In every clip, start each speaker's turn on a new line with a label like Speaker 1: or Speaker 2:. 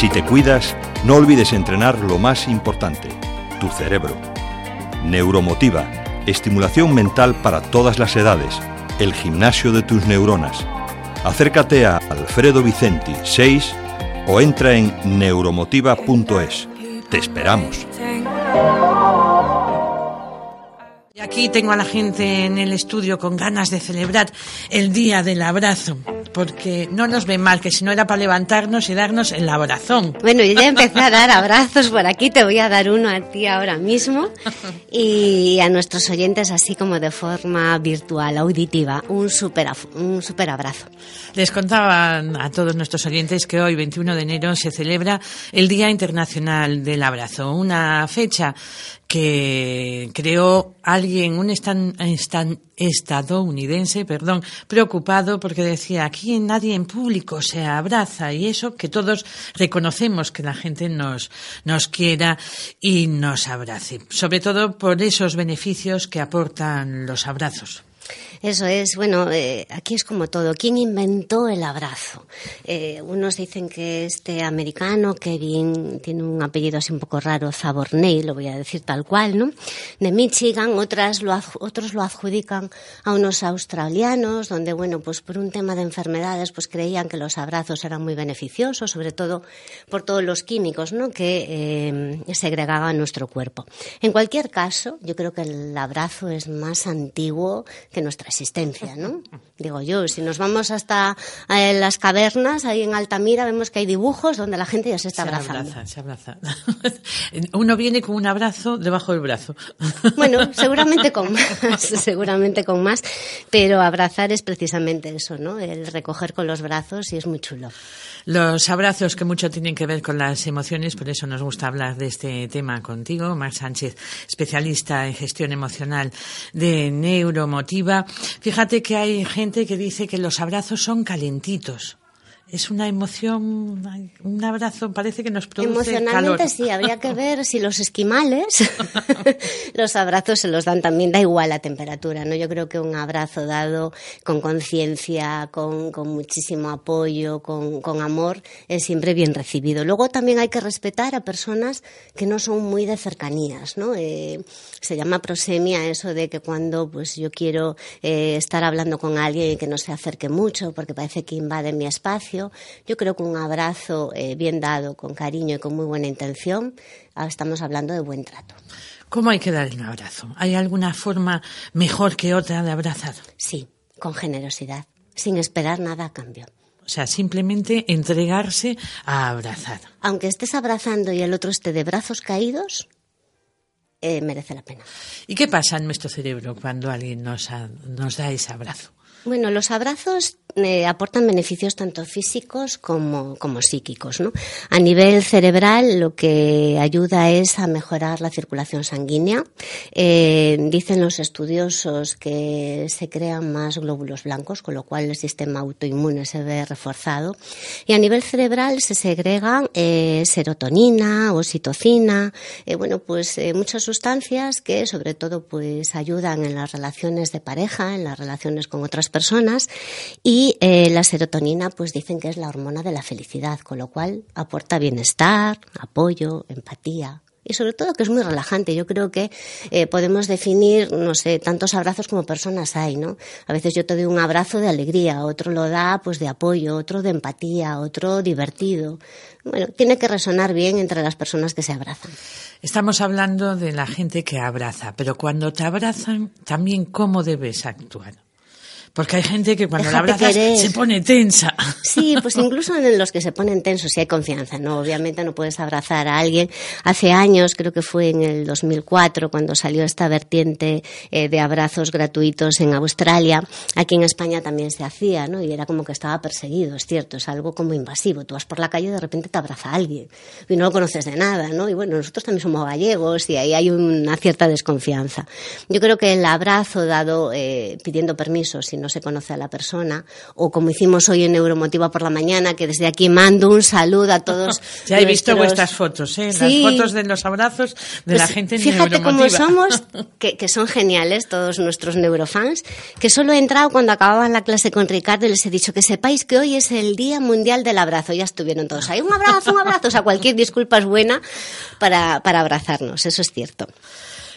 Speaker 1: Si te cuidas, no olvides entrenar lo más importante, tu cerebro. Neuromotiva, estimulación mental para todas las edades, el gimnasio de tus neuronas. Acércate a Alfredo Vicenti 6 o entra en neuromotiva.es. Te esperamos.
Speaker 2: Y aquí tengo a la gente en el estudio con ganas de celebrar el Día del Abrazo, porque no nos ven mal, que si no era para levantarnos y darnos el abrazón.
Speaker 3: Bueno, yo ya empecé a dar abrazos por aquí, te voy a dar uno a ti ahora mismo y a nuestros oyentes así como de forma virtual, auditiva, un super, un super abrazo.
Speaker 2: Les contaba a todos nuestros oyentes que hoy, 21 de enero, se celebra el Día Internacional del Abrazo, una fecha que creó alguien, un estadounidense, perdón, preocupado porque decía, aquí nadie en público se abraza y eso que todos reconocemos que la gente nos, nos quiera y nos abrace, sobre todo por esos beneficios que aportan los abrazos.
Speaker 3: Eso es, bueno, eh, aquí es como todo. ¿Quién inventó el abrazo? Eh, unos dicen que este americano, Kevin, tiene un apellido así un poco raro, Zaborney, lo voy a decir tal cual, ¿no? De Michigan, otras lo, otros lo adjudican a unos australianos, donde, bueno, pues por un tema de enfermedades, pues creían que los abrazos eran muy beneficiosos, sobre todo por todos los químicos, ¿no? Que eh, segregaban nuestro cuerpo. En cualquier caso, yo creo que el abrazo es más antiguo que nuestra existencia, ¿no? Digo yo, si nos vamos hasta eh, las cavernas, ahí en Altamira, vemos que hay dibujos donde la gente ya se está abrazando.
Speaker 2: se abraza. Uno viene con un abrazo debajo del brazo.
Speaker 3: Bueno, seguramente con más, seguramente con más, pero abrazar es precisamente eso, ¿no? El recoger con los brazos y es muy chulo.
Speaker 2: Los abrazos que mucho tienen que ver con las emociones, por eso nos gusta hablar de este tema contigo, Mar Sánchez, especialista en gestión emocional de Neuromotiva. Fíjate que hay gente que dice que los abrazos son calentitos es una emoción, un abrazo parece que nos produce
Speaker 3: Emocionalmente sí, habría que ver si los esquimales los abrazos se los dan también, da igual la temperatura, ¿no? Yo creo que un abrazo dado con conciencia, con, con, muchísimo apoyo, con, con, amor, es siempre bien recibido. Luego también hay que respetar a personas que no son muy de cercanías, ¿no? Eh, se llama prosemia eso de que cuando pues yo quiero eh, estar hablando con alguien y que no se acerque mucho porque parece que invade mi espacio, yo creo que un abrazo eh, bien dado, con cariño y con muy buena intención, ah, estamos hablando de buen trato.
Speaker 2: ¿Cómo hay que dar un abrazo? ¿Hay alguna forma mejor que otra de abrazar?
Speaker 3: Sí, con generosidad, sin esperar nada a cambio.
Speaker 2: O sea, simplemente entregarse a abrazar.
Speaker 3: Aunque estés abrazando y el otro esté de brazos caídos, eh, merece la pena.
Speaker 2: ¿Y qué pasa en nuestro cerebro cuando alguien nos da ese abrazo?
Speaker 3: Bueno, los abrazos eh, aportan beneficios tanto físicos como, como psíquicos. ¿no? A nivel cerebral lo que ayuda es a mejorar la circulación sanguínea. Eh, dicen los estudiosos que se crean más glóbulos blancos, con lo cual el sistema autoinmune se ve reforzado. Y a nivel cerebral se segregan eh, serotonina, oxitocina, bueno, pues muchas sustancias que sobre todo pues ayudan en las relaciones de pareja, en las relaciones con otras personas y eh, la serotonina, pues dicen que es la hormona de la felicidad, con lo cual aporta bienestar, apoyo, empatía. Y sobre todo que es muy relajante. Yo creo que eh, podemos definir, no sé, tantos abrazos como personas hay, ¿no? A veces yo te doy un abrazo de alegría, otro lo da pues de apoyo, otro de empatía, otro divertido. Bueno, tiene que resonar bien entre las personas que se abrazan.
Speaker 2: Estamos hablando de la gente que abraza, pero cuando te abrazan, también cómo debes actuar. Porque hay gente que cuando la abrazas se pone tensa.
Speaker 3: Sí, pues incluso en los que se ponen tensos si hay confianza, ¿no? Obviamente no puedes abrazar a alguien. Hace años, creo que fue en el 2004, cuando salió esta vertiente eh, de abrazos gratuitos en Australia. Aquí en España también se hacía, ¿no? Y era como que estaba perseguido, es cierto, es algo como invasivo. Tú vas por la calle y de repente te abraza a alguien y no lo conoces de nada, ¿no? Y bueno, nosotros también somos gallegos y ahí hay una cierta desconfianza. Yo creo que el abrazo dado eh, pidiendo permiso, sin no se conoce a la persona, o como hicimos hoy en Neuromotiva por la mañana, que desde aquí mando un saludo a todos.
Speaker 2: ya he visto vuestras fotos, ¿eh? las fotos de los abrazos de la pues gente en
Speaker 3: Fíjate cómo somos, que, que, son geniales todos nuestros neurofans, que solo he entrado cuando acababan la clase con Ricardo y les he dicho que sepáis que hoy es el Día Mundial del Abrazo. Ya estuvieron todos ahí, un abrazo, un abrazo, o sea, cualquier disculpa es buena para, para abrazarnos, eso es cierto.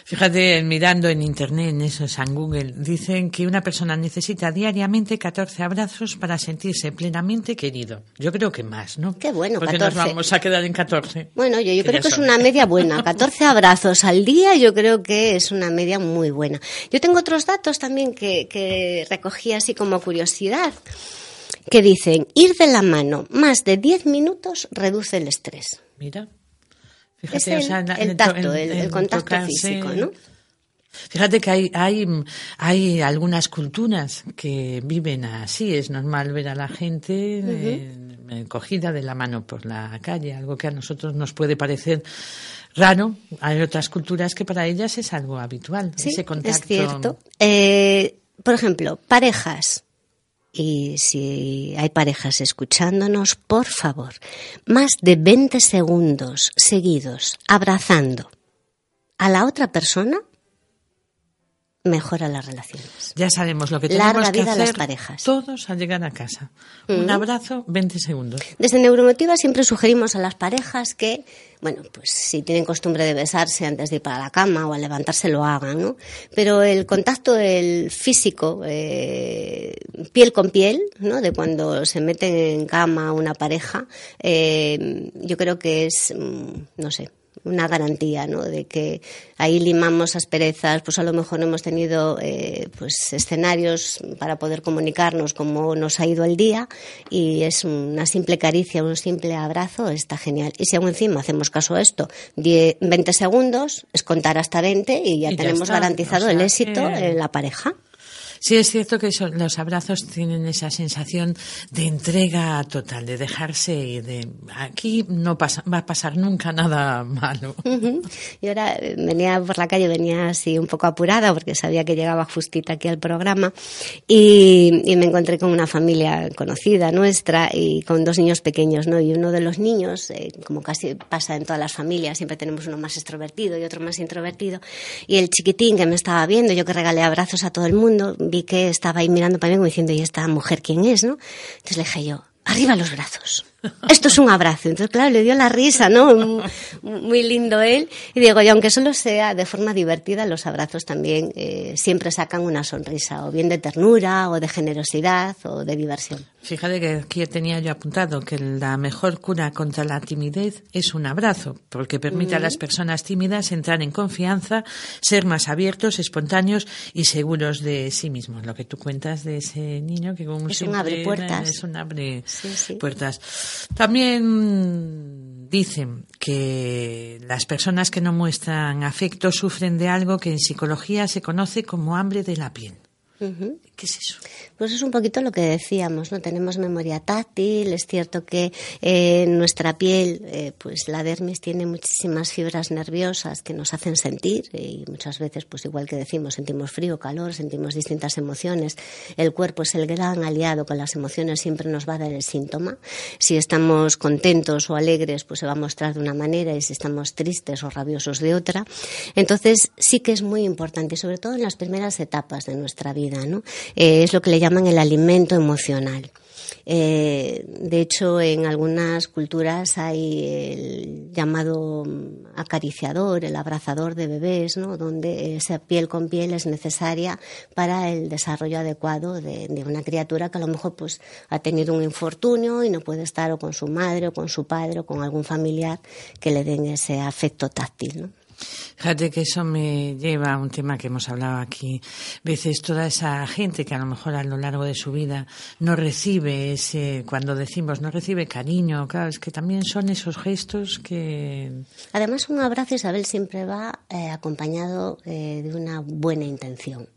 Speaker 2: Fíjate, mirando en internet, en eso, en Google, dicen que una persona necesita diariamente 14 abrazos para sentirse plenamente querido. Yo creo que más, ¿no?
Speaker 3: Qué bueno,
Speaker 2: Porque nos vamos a quedar en 14.
Speaker 3: Bueno, yo, yo creo que es una media buena. 14 abrazos al día yo creo que es una media muy buena. Yo tengo otros datos también que, que recogí así como curiosidad que dicen ir de la mano más de 10 minutos reduce el estrés.
Speaker 2: Mira
Speaker 3: es el, tacto, el, contacto físico, ¿no?
Speaker 2: Fíjate que hay, hay, hay algunas culturas que viven así. Es normal ver a la gente eh, cogida de la mano por la calle, algo que a nosotros nos puede parecer raro. Hay otras culturas que para ellas es algo habitual.
Speaker 3: Sí,
Speaker 2: ese contacto.
Speaker 3: es cierto. Eh, por ejemplo, parejas y si hay parejas escuchándonos, por favor, más de 20 segundos seguidos abrazando a la otra persona mejora las relaciones.
Speaker 2: Ya sabemos lo que tenemos
Speaker 3: Larga
Speaker 2: que
Speaker 3: vida
Speaker 2: hacer
Speaker 3: las parejas.
Speaker 2: todos al llegar a casa. Un abrazo, 20 segundos.
Speaker 3: Desde Neuromotiva siempre sugerimos a las parejas que, bueno, pues si tienen costumbre de besarse antes de ir para la cama o al levantarse lo hagan, ¿no? Pero el contacto el físico, eh, piel con piel, ¿no? De cuando se meten en cama una pareja, eh, yo creo que es, mm, no sé, una garantía, ¿no? De que ahí limamos asperezas, pues a lo mejor no hemos tenido eh, pues escenarios para poder comunicarnos como nos ha ido el día y es una simple caricia, un simple abrazo, está genial. Y si aún encima hacemos caso a esto, 20 segundos, es contar hasta 20 y ya, tenemos garantizado el éxito en la pareja.
Speaker 2: Sí, es cierto que los abrazos tienen esa sensación de entrega total, de dejarse y de aquí no pasa, va a pasar nunca nada malo.
Speaker 3: Y ahora eh, venía por la calle, venía así un poco apurada porque sabía que llegaba justita aquí al programa y, me encontré con una familia conocida nuestra y con dos niños pequeños, ¿no? Y uno de los niños, eh, como casi pasa en todas las familias, siempre tenemos uno más extrovertido y otro más introvertido. Y el chiquitín que me estaba viendo, yo que regalé abrazos a todo el mundo, que estaba ahí mirando para mí como diciendo, ¿y esta mujer quién es, no? Entonces le dije yo, arriba los brazos. Esto es un abrazo. Entonces, claro, le dio la risa, ¿no? Muy lindo él. Y digo, y aunque solo sea de forma divertida, los abrazos también eh, siempre sacan una sonrisa, o bien de ternura, o de generosidad, o de diversión.
Speaker 2: Fíjate que aquí tenía yo apuntado que la mejor cura contra la timidez es un abrazo, porque permite a las personas tímidas entrar en confianza, ser más abiertos, espontáneos y seguros de sí mismos. Lo que tú cuentas de ese niño que como
Speaker 3: es un abre puertas.
Speaker 2: Es un abre puertas. También dicen que las personas que no muestran afecto sufren de algo que en psicología se conoce como hambre de la piel. ¿Qué es eso?
Speaker 3: Pues es un poquito lo que decíamos, ¿no? Tenemos memoria táctil, es cierto que eh, en nuestra piel, eh, pues la dermis tiene muchísimas fibras nerviosas que nos hacen sentir y muchas veces, pues igual que decimos, sentimos frío, calor, sentimos distintas emociones. El cuerpo es el gran aliado con las emociones, siempre nos va a dar el síntoma. Si estamos contentos o alegres, pues se va a mostrar de una manera y si estamos tristes o rabiosos de otra. Entonces sí que es muy importante, sobre todo en las primeras etapas de nuestra vida eh, es lo que le llaman el alimento emocional. Eh, de hecho, en algunas culturas hay el llamado acariciador, el abrazador de bebés, donde esa piel con piel es necesaria para el desarrollo adecuado de, una criatura que a lo mejor pues, ha tenido un infortunio y no puede estar o con su madre o con su padre o con algún familiar que le den ese afecto táctil.
Speaker 2: Fíjate que eso me lleva a un tema que hemos hablado aquí. Veces toda esa gente que a lo mejor a lo largo de su vida no recibe ese, cuando decimos no recibe cariño, claro, es que también son esos gestos que.
Speaker 3: Además, un abrazo, Isabel, siempre va eh, acompañado eh, de una buena intención.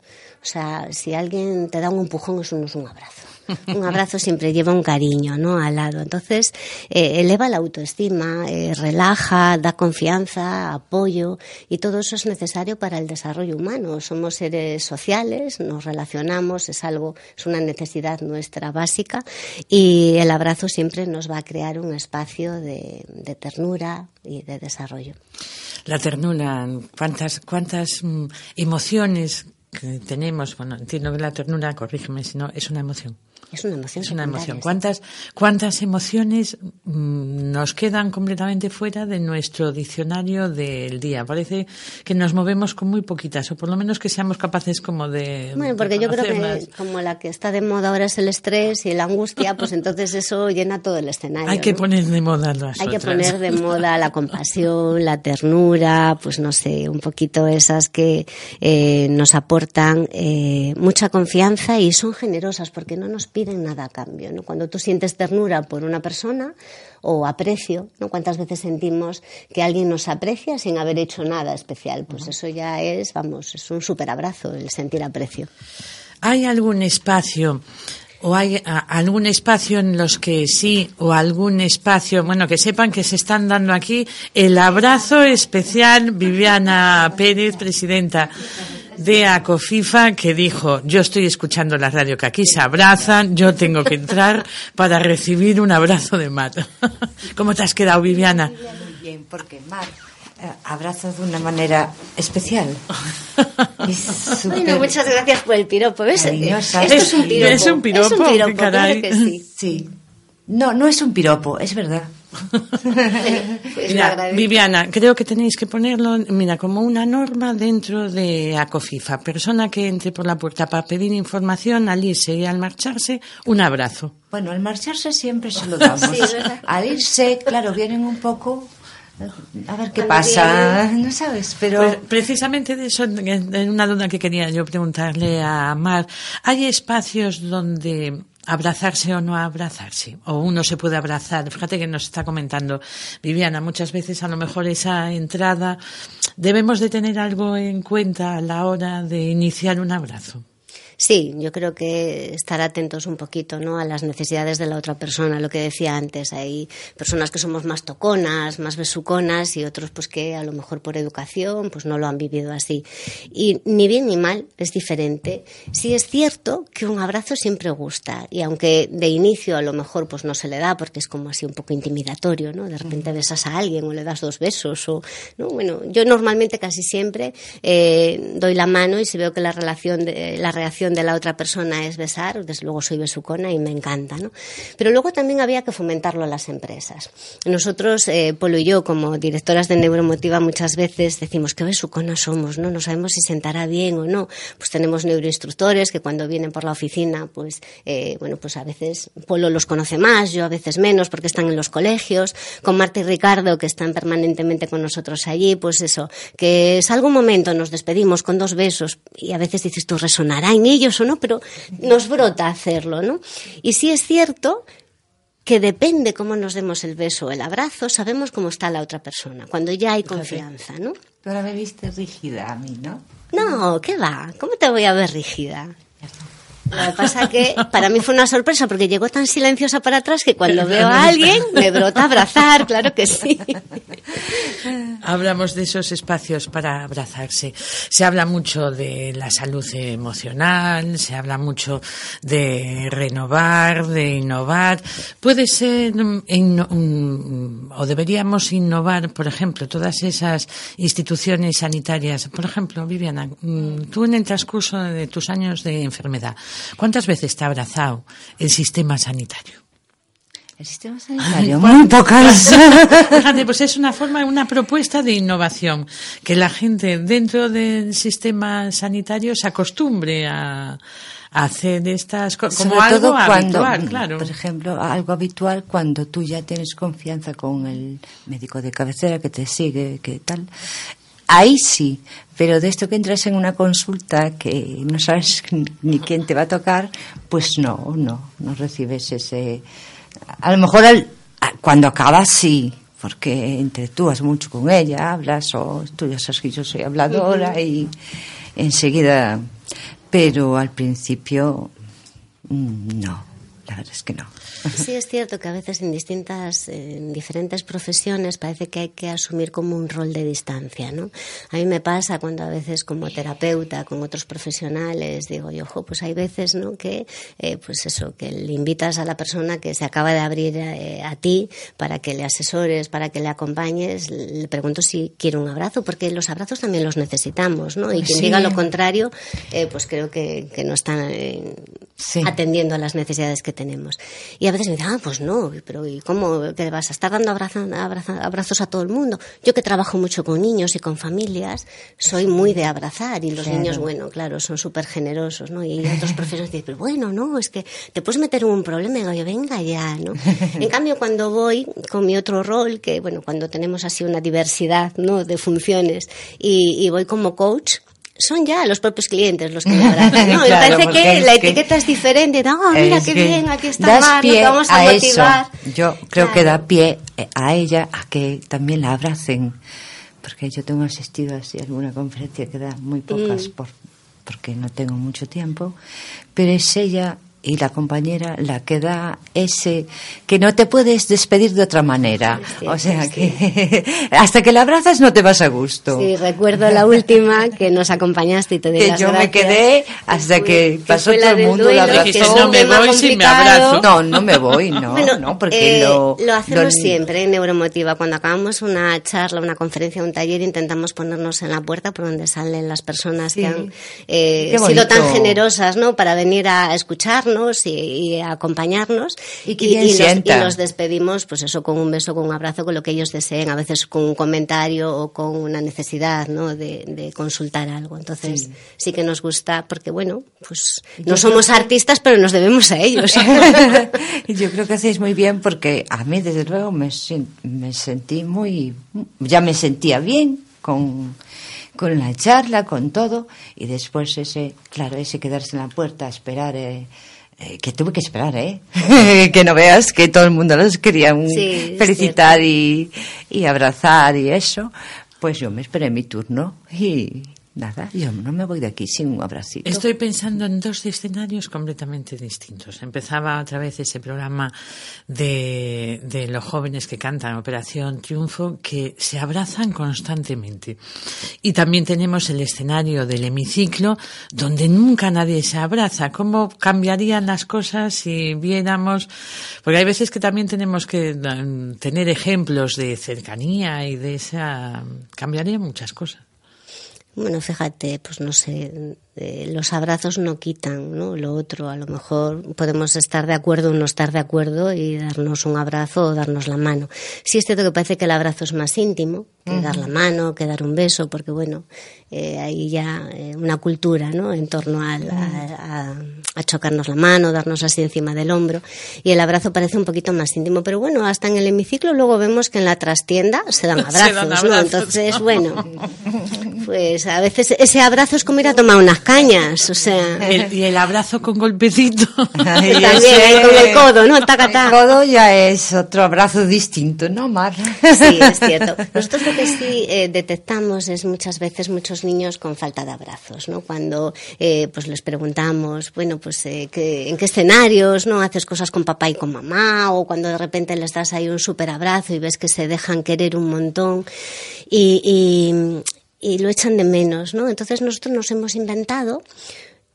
Speaker 3: O sea, si alguien te da un empujón, eso no es un abrazo. Un abrazo siempre lleva un cariño, ¿no? Al lado. Entonces, eh, eleva la autoestima, eh, relaja, da confianza, apoyo y todo eso es necesario para el desarrollo humano. Somos seres sociales, nos relacionamos, es algo, es una necesidad nuestra básica y el abrazo siempre nos va a crear un espacio de, ternura y de desarrollo.
Speaker 2: La ternura, cuántas, cuántas mm, emociones que tenemos, bueno, entiendo que la ternura, corrígeme si no, es una emoción.
Speaker 3: Es una emoción.
Speaker 2: Es una emoción. ¿Cuántas, cuántas emociones mm, nos quedan completamente fuera de nuestro diccionario del día? Parece que nos movemos con muy poquitas, o por lo menos que seamos capaces como de.
Speaker 3: Bueno, porque yo creo que como la que está de moda ahora es el estrés y la angustia, pues entonces eso llena todo el escenario.
Speaker 2: Hay que poner de moda las
Speaker 3: Hay que poner de moda la compasión, la ternura, pues no sé, un poquito esas que eh, nos aportan eh, mucha confianza y son generosas porque no nos piden nada a cambio. ¿no? Cuando tú sientes ternura por una persona o aprecio, ¿no? ¿Cuántas veces sentimos que alguien nos aprecia sin haber hecho nada especial? Pues eso ya es, vamos, es un súper abrazo el sentir aprecio.
Speaker 2: ¿Hay algún espacio o hay algún espacio en los que sí o algún espacio, bueno, que sepan que se están dando aquí el abrazo especial Viviana Pérez, presidenta de ACOFIFA que dijo, yo estoy escuchando la radio que aquí se abrazan, yo tengo que entrar para recibir un abrazo de Mar. ¿Cómo te has quedado, Viviana?
Speaker 4: Muy bien, porque Mar eh, abraza de una manera especial.
Speaker 3: Bueno, muchas gracias por el piropo. Esto
Speaker 2: es un piropo. Es un piropo, es un piropo
Speaker 3: caray. Que sí.
Speaker 4: sí. No, no es un piropo, es verdad.
Speaker 2: Mira, Viviana, creo que tenéis que ponerlo, mira, como una norma dentro de ACOFIFA. Persona que entre por la puerta para pedir información, al irse y al marcharse, un abrazo.
Speaker 4: Bueno, al marcharse siempre se lo damos. al irse, claro, vienen un poco a ver qué pasa, no sabes, pero... Pues
Speaker 2: precisamente de eso, en una duda que quería yo preguntarle a Mar, ¿hay espacios donde abrazarse o no abrazarse, o uno se puede abrazar. Fíjate que nos está comentando Viviana, muchas veces a lo mejor esa entrada debemos de tener algo en cuenta a la hora de iniciar un abrazo.
Speaker 3: Sí, yo creo que estar atentos un poquito ¿no? a las necesidades de la otra persona, lo que decía antes. Hay personas que somos más toconas, más besuconas y otros pues que a lo mejor por educación pues no lo han vivido así. Y ni bien ni mal, es diferente. Sí es cierto que un abrazo siempre gusta y aunque de inicio a lo mejor pues no se le da porque es como así un poco intimidatorio, ¿no? De repente besas a alguien o le das dos besos o, ¿no? Bueno, yo normalmente casi siempre eh, doy la mano y si veo que la relación, de, la reacción de la otra persona es besar, desde luego soy besucona y me encanta, ¿no? Pero luego también había que fomentarlo en las empresas. Nosotros, eh, Polo y yo, como directoras de Neuromotiva, muchas veces decimos que besucona somos, ¿no? No sabemos si sentará bien o no. Pues tenemos neuroinstructores que cuando vienen por la oficina, pues, eh, bueno, pues a veces Polo los conoce más, yo a veces menos, porque están en los colegios. Con Marta y Ricardo, que están permanentemente con nosotros allí, pues eso, que salga un momento, nos despedimos con dos besos y a veces dices, tú resonará en ellos o no, pero nos brota hacerlo, ¿no? Y sí es cierto que depende cómo nos demos el beso o el abrazo, sabemos cómo está la otra persona, cuando ya hay confianza, ¿no?
Speaker 4: Ahora me viste rígida a mí, ¿no?
Speaker 3: No, ¿qué va? ¿Cómo te voy a ver rígida? Lo que pasa que para mí fue una sorpresa porque llegó tan silenciosa para atrás que cuando veo a alguien me brota abrazar, claro que sí.
Speaker 2: Hablamos de esos espacios para abrazarse. Se habla mucho de la salud emocional, se habla mucho de renovar, de innovar. Puede ser, o deberíamos innovar, por ejemplo, todas esas instituciones sanitarias. Por ejemplo, Viviana, mm, tú en el transcurso de tus años de enfermedad, ¿Cuántas veces te ha abrazado el sistema sanitario?
Speaker 4: El sistema sanitario, muy pocas.
Speaker 2: Fíjate, pues es una forma, una propuesta de innovación, que la gente dentro del sistema sanitario se acostumbre a, hacer estas cosas como algo habitual, claro.
Speaker 4: Por ejemplo, algo habitual cuando tú ya tienes confianza con el médico de cabecera que te sigue, que tal, Ahí sí, pero de esto que entras en una consulta que no sabes ni quién te va a tocar, pues no, no, no recibes ese. A lo mejor cuando acabas sí, porque interactúas mucho con ella, hablas, o tú ya sabes que yo soy habladora y enseguida. Pero al principio, mm, no. La verdad es que no.
Speaker 3: Sí, es cierto que a veces en distintas, en diferentes profesiones parece que hay que asumir como un rol de distancia, ¿no? A mí me pasa cuando a veces como terapeuta con otros profesionales digo, yo, ojo, pues hay veces, ¿no? Que, eh, pues eso, que le invitas a la persona que se acaba de abrir eh, a ti para que le asesores, para que le acompañes, le pregunto si quiere un abrazo, porque los abrazos también los necesitamos, ¿no? Y quien
Speaker 4: Sí.
Speaker 3: diga lo contrario, eh, pues creo que, que no están
Speaker 4: Sí.
Speaker 3: atendiendo a las necesidades que tenemos. Y a veces me dicen, ah, pues no, pero ¿y cómo que vas a estar dando abraza- abrazos a todo el mundo? Yo que trabajo mucho con niños y con familias, soy muy de abrazar y los
Speaker 4: Claro.
Speaker 3: niños, bueno, claro, son súper generosos, ¿no? Y otros profesores dicen, pero bueno, no, es que te puedes meter en un problema y digo, yo, venga ya, ¿no? En cambio, cuando voy con mi otro rol, que bueno, cuando tenemos así una diversidad, ¿no? De funciones y, y voy como coach, son ya los propios clientes los que me abrazan. ¿no? Me parece que la
Speaker 4: que-
Speaker 3: etiqueta es diferente. No, mira
Speaker 4: Es
Speaker 3: qué bien, aquí está Mar, te vamos a,
Speaker 4: a
Speaker 3: motivar.
Speaker 4: Eso. Yo creo que da pie eh, a ella a que también la abracen, porque yo tengo asistido así a alguna conferencia que da muy pocas
Speaker 3: Mm.
Speaker 4: por, porque no tengo mucho tiempo, pero es ella y la compañera la que da ese que no te puedes despedir de otra manera.
Speaker 3: Sí,
Speaker 4: o sea
Speaker 3: sí,
Speaker 4: que hasta que la abrazas no te vas a gusto.
Speaker 3: Sí, recuerdo la última que nos acompañaste y te di
Speaker 4: que
Speaker 3: las
Speaker 4: yo me
Speaker 3: gracias.
Speaker 4: quedé hasta
Speaker 3: fue-
Speaker 4: que pasó todo el mundo
Speaker 3: duelo,
Speaker 4: la
Speaker 3: que
Speaker 4: abrazó.
Speaker 2: no me voy si me abrazo.
Speaker 4: No, no me voy, no,
Speaker 3: Bueno,
Speaker 4: no, porque
Speaker 3: eh,
Speaker 4: lo,
Speaker 3: hacemos
Speaker 4: lo-
Speaker 3: siempre en Neuromotiva. Cuando acabamos una charla, una conferencia, un taller, intentamos ponernos en la puerta por donde salen las personas
Speaker 4: Sí.
Speaker 3: que han eh, sido tan generosas ¿no? para venir a escucharnos y, y acompañarnos.
Speaker 4: Y que
Speaker 3: y
Speaker 4: sienta.
Speaker 3: los despedimos, pues eso, con un beso, con un abrazo, con lo que ellos deseen, a veces con un comentario o con una necesidad ¿no? de, de consultar algo. Entonces, sí.
Speaker 4: Sí.
Speaker 3: que nos gusta, porque bueno, pues no somos artistas, pero nos debemos a ellos.
Speaker 4: Yo creo que hacéis muy bien porque a mí, desde luego, me, me sentí muy. Ya me sentía bien con, con la charla, con todo, y después ese, claro, ese quedarse en la puerta a esperar. eh, eh, que tuve que esperar, ¿eh? que no veas que todo el mundo los quería
Speaker 3: Sí,
Speaker 4: felicitar y, y abrazar y eso. Pues yo me esperé mi turno y nada, yo no me voy de aquí sin un abracito.
Speaker 2: Estoy pensando en dos escenarios completamente distintos. Empezaba otra vez ese programa de, de los jóvenes que cantan Operación Triunfo que se abrazan constantemente. Y también tenemos el escenario del hemiciclo donde nunca nadie se abraza. ¿Cómo cambiarían las cosas si viéramos? Porque hay veces que también tenemos que mm, tener ejemplos de cercanía y de esa... Cambiaría muchas cosas.
Speaker 3: Bueno, fíjate, pues no sé, eh, los abrazos no quitan, ¿no? Lo otro, a lo mejor podemos estar de acuerdo o no estar de acuerdo y darnos un abrazo o darnos la mano. Sí es cierto que parece que el abrazo es más íntimo que dar la mano, que dar un beso, porque bueno, eh, hay ya eh, una cultura, ¿no? En torno a, a- a chocarnos la mano, darnos así encima del hombro y el abrazo parece un poquito más íntimo, pero bueno, hasta en el hemiciclo luego vemos que en la trastienda se dan
Speaker 2: Se
Speaker 3: abrazos, ¿no? Entonces, bueno, pues a veces ese abrazo es como ir a tomar unas cañas, o sea,
Speaker 2: El- y el abrazo con golpecito.
Speaker 4: Ay,
Speaker 3: también ahí con el codo, ¿no? Taca,
Speaker 4: El
Speaker 3: taca.
Speaker 4: codo ya es otro abrazo distinto, ¿no, Mar?
Speaker 3: Sí, es cierto. Nosotros lo que sí eh, detectamos es muchas veces muchos niños con falta de abrazos, ¿no? Cuando eh, pues les preguntamos, bueno, pues eh, ¿qué- en qué escenarios, ¿no? Haces cosas con papá y con mamá o cuando de repente les das ahí un súper abrazo y ves que se dejan querer un montón y, y, y lo echan de menos, ¿no? Entonces nosotros nos hemos inventado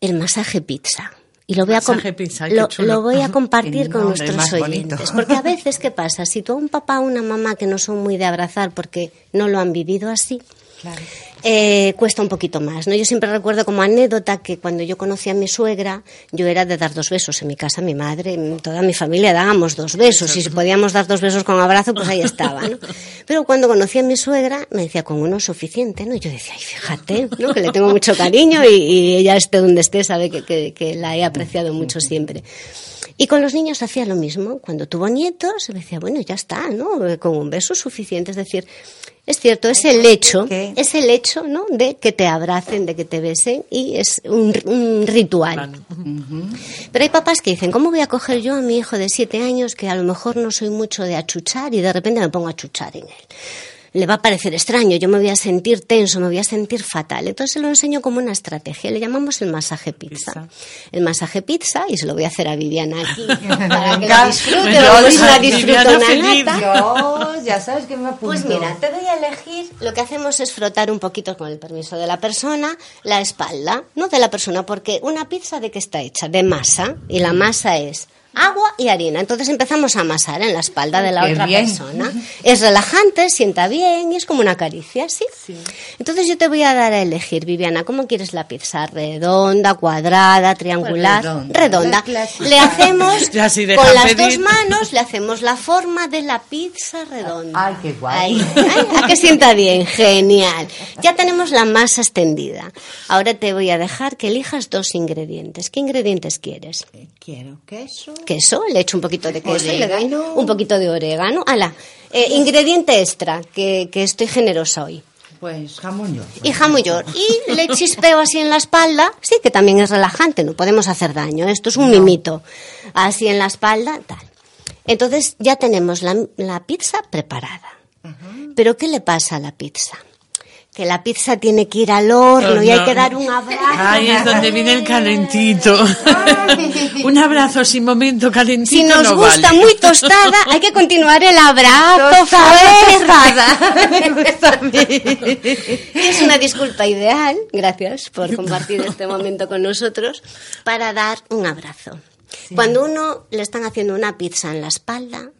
Speaker 3: el masaje pizza. Y lo voy, a, com-
Speaker 2: Masaje pizza, qué
Speaker 3: lo,
Speaker 2: chulo.
Speaker 3: lo voy a compartir con nuestros
Speaker 4: bonito.
Speaker 3: oyentes. Porque a veces, ¿qué pasa? Si tú a un papá o una mamá que no son muy de abrazar porque no lo han vivido así,
Speaker 4: Claro.
Speaker 3: Eh, cuesta un poquito más. ¿no? Yo siempre recuerdo como anécdota que cuando yo conocí a mi suegra, yo era de dar dos besos. En mi casa, mi madre, toda mi familia dábamos dos besos. Y si podíamos dar dos besos con abrazo, pues ahí estaba. ¿no? Pero cuando conocí a mi suegra, me decía, con uno es suficiente. ¿no? Y yo decía, ay, fíjate, ¿no? que le tengo mucho cariño y, y ella esté donde esté, sabe que, que- que la he apreciado mucho siempre. Y con los niños hacía lo mismo. Cuando tuvo nietos, me decía, bueno, ya está, ¿no? Con un beso es suficiente. Es decir, es cierto, es el hecho, es el hecho, ¿no? De que te abracen, de que te besen y es un, un ritual. Pero hay papás que dicen, ¿cómo voy a coger yo a mi hijo de siete años que a lo mejor no soy mucho de achuchar y de repente me pongo a achuchar en él? Le va a parecer extraño, yo me voy a sentir tenso, me voy a sentir fatal. Entonces se lo enseño como una estrategia, le llamamos el masaje pizza. El masaje pizza, y se lo voy a hacer a Viviana aquí para que lo disfrute, vamos a disfrutar una nata.
Speaker 4: Yo, ya sabes que me apunto.
Speaker 3: Pues mira, te voy a elegir, lo que hacemos es frotar un poquito con el permiso de la persona la espalda, no de la persona, porque una pizza de qué está hecha? De masa, y la masa es agua y harina. Entonces empezamos a amasar en la espalda de la
Speaker 4: Qué
Speaker 3: otra
Speaker 4: bien.
Speaker 3: persona. Es relajante, sienta bien y es como una caricia, ¿sí? Entonces yo te voy a dar a elegir, Viviana, ¿cómo quieres la pizza? ¿Redonda, cuadrada, triangular?
Speaker 4: Pues redonda,
Speaker 3: redonda.
Speaker 4: la.
Speaker 3: Le hacemos con las
Speaker 2: pedir.
Speaker 3: dos manos, le hacemos la forma de la pizza redonda.
Speaker 4: Ay, qué guay.
Speaker 3: Ahí, a que sienta bien, genial. Ya tenemos la masa extendida. Ahora te voy a dejar que elijas dos ingredientes. ¿Qué ingredientes quieres?
Speaker 4: Quiero queso.
Speaker 3: Queso, le echo un poquito de queso y le doy
Speaker 4: Orégano.
Speaker 3: un poquito de orégano. Ala, eh, ingrediente extra, que, que estoy generosa hoy.
Speaker 4: Pues jamón york.
Speaker 3: Y jamón york. Y le chispeo así en la espalda, sí, que también es relajante, no podemos hacer daño, esto es un mimito. Así en la espalda, tal. Entonces ya tenemos la, la pizza preparada. Pero ¿qué le pasa a la pizza? Que la pizza tiene que ir al horno y hay que dar un abrazo.
Speaker 2: Ahí es donde viene el calentito. Un abrazo sin momento calentito.
Speaker 3: Si nos
Speaker 2: no
Speaker 3: gusta
Speaker 2: vale.
Speaker 3: muy tostada, hay que continuar el abrazo fuerte. Es una disculpa ideal, gracias por compartir este momento con nosotros, para dar un abrazo. Cuando uno le están haciendo una pizza en la espalda,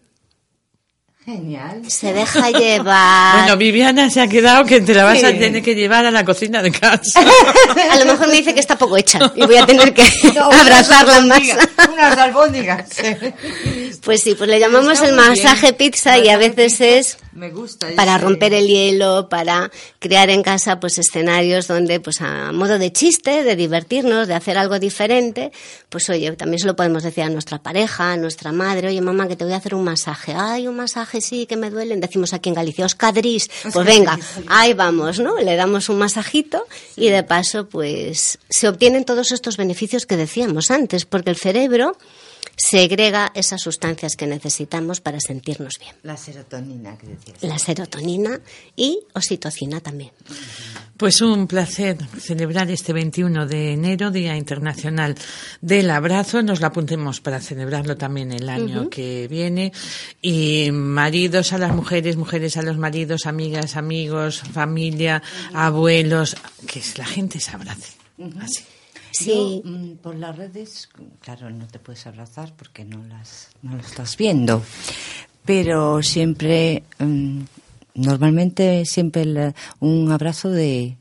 Speaker 4: Genial.
Speaker 3: se deja llevar.
Speaker 2: Bueno, Viviana se ha quedado que te la vas a
Speaker 4: Sí.
Speaker 2: tener que llevar a la cocina de casa.
Speaker 3: A lo mejor me dice que está poco hecha y voy a tener que abrazar la masa.
Speaker 4: Unas albóndigas.
Speaker 3: Pues sí, pues le llamamos el masaje
Speaker 4: bien.
Speaker 3: pizza y a veces es
Speaker 4: Me gusta.
Speaker 3: para romper el hielo, para crear en casa pues escenarios donde pues a modo de chiste, de divertirnos, de hacer algo diferente, pues oye, también se lo podemos decir a nuestra pareja, a nuestra madre, oye mamá que te voy a hacer un masaje, ay un masaje sí que me duelen, decimos aquí en Galicia, Oscadris, pues venga, ahí vamos, ¿no? Le damos un masajito y de paso pues se obtienen todos estos beneficios que decíamos antes, porque el cerebro segrega esas sustancias que necesitamos para sentirnos bien
Speaker 4: La serotonina que decías.
Speaker 3: la serotonina y oxitocina también.
Speaker 2: Pues un placer celebrar este 21 de enero, Día Internacional del Abrazo. Nos lo apuntemos para celebrarlo también el año que viene. Y maridos a las mujeres, mujeres a los maridos, amigas, amigos, familia, abuelos, que la gente se abrace. Así.
Speaker 3: Sí,
Speaker 4: Yo, mm, por las redes, claro, no te puedes abrazar porque no las no lo estás viendo, pero siempre, mm, normalmente siempre la- un abrazo de,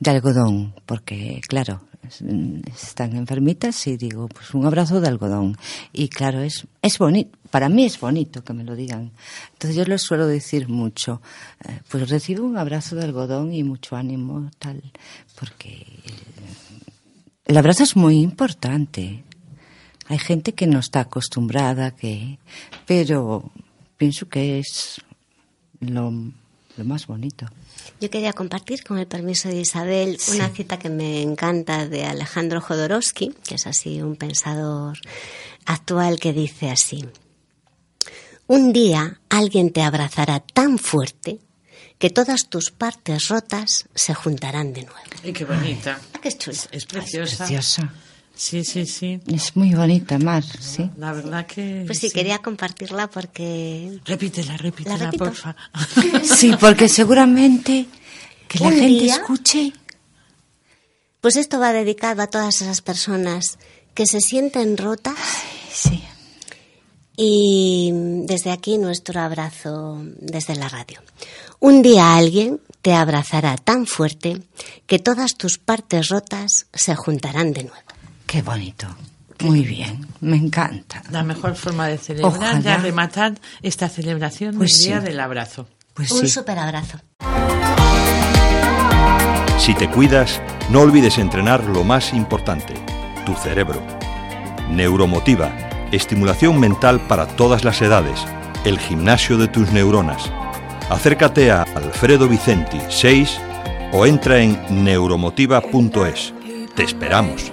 Speaker 4: de algodón, porque claro, mm, están enfermitas y digo, pues un abrazo de algodón. Y claro, es, es bonito, para mí es bonito que me lo digan. Entonces yo les suelo decir mucho, eh, pues recibo un abrazo de algodón y mucho ánimo, tal, porque el abrazo es muy importante. Hay gente que no está acostumbrada, que, pero pienso que es lo, lo más bonito.
Speaker 3: yo quería compartir con el permiso de Isabel una cita que me encanta de Alejandro Jodorowsky, que es así un pensador actual que dice así: Un día alguien te abrazará tan fuerte que todas tus partes rotas se juntarán de nuevo.
Speaker 2: Y qué bonita.
Speaker 3: Ah, qué chulo.
Speaker 2: Es preciosa.
Speaker 4: Preciosa.
Speaker 2: Sí, sí, sí.
Speaker 4: Es muy bonita, Mar, sí.
Speaker 2: La verdad que.
Speaker 3: Pues sí, quería compartirla porque
Speaker 2: Repítela, repítela, porfa.
Speaker 4: Sí, porque seguramente que la gente
Speaker 3: día-
Speaker 4: escuche.
Speaker 3: Pues esto va dedicado a todas esas personas que se sienten rotas
Speaker 4: Sí.
Speaker 3: Y desde aquí nuestro abrazo desde la radio. Un día alguien te abrazará tan fuerte que todas tus partes rotas se juntarán de nuevo.
Speaker 4: Qué bonito. Muy bien, me encanta.
Speaker 2: La mejor forma de celebrar,
Speaker 4: Ojalá.
Speaker 2: de rematar esta celebración
Speaker 4: Pues
Speaker 2: del Día
Speaker 4: sí.
Speaker 2: del Abrazo.
Speaker 4: Pues
Speaker 3: Un
Speaker 4: sí.
Speaker 3: super abrazo.
Speaker 1: Si te cuidas, no olvides entrenar lo más importante, tu cerebro. Neuromotiva, estimulación mental para todas las edades, el gimnasio de tus neuronas. Acércate a Alfredo Vicenti 6 o entra en neuromotiva.es. Te esperamos.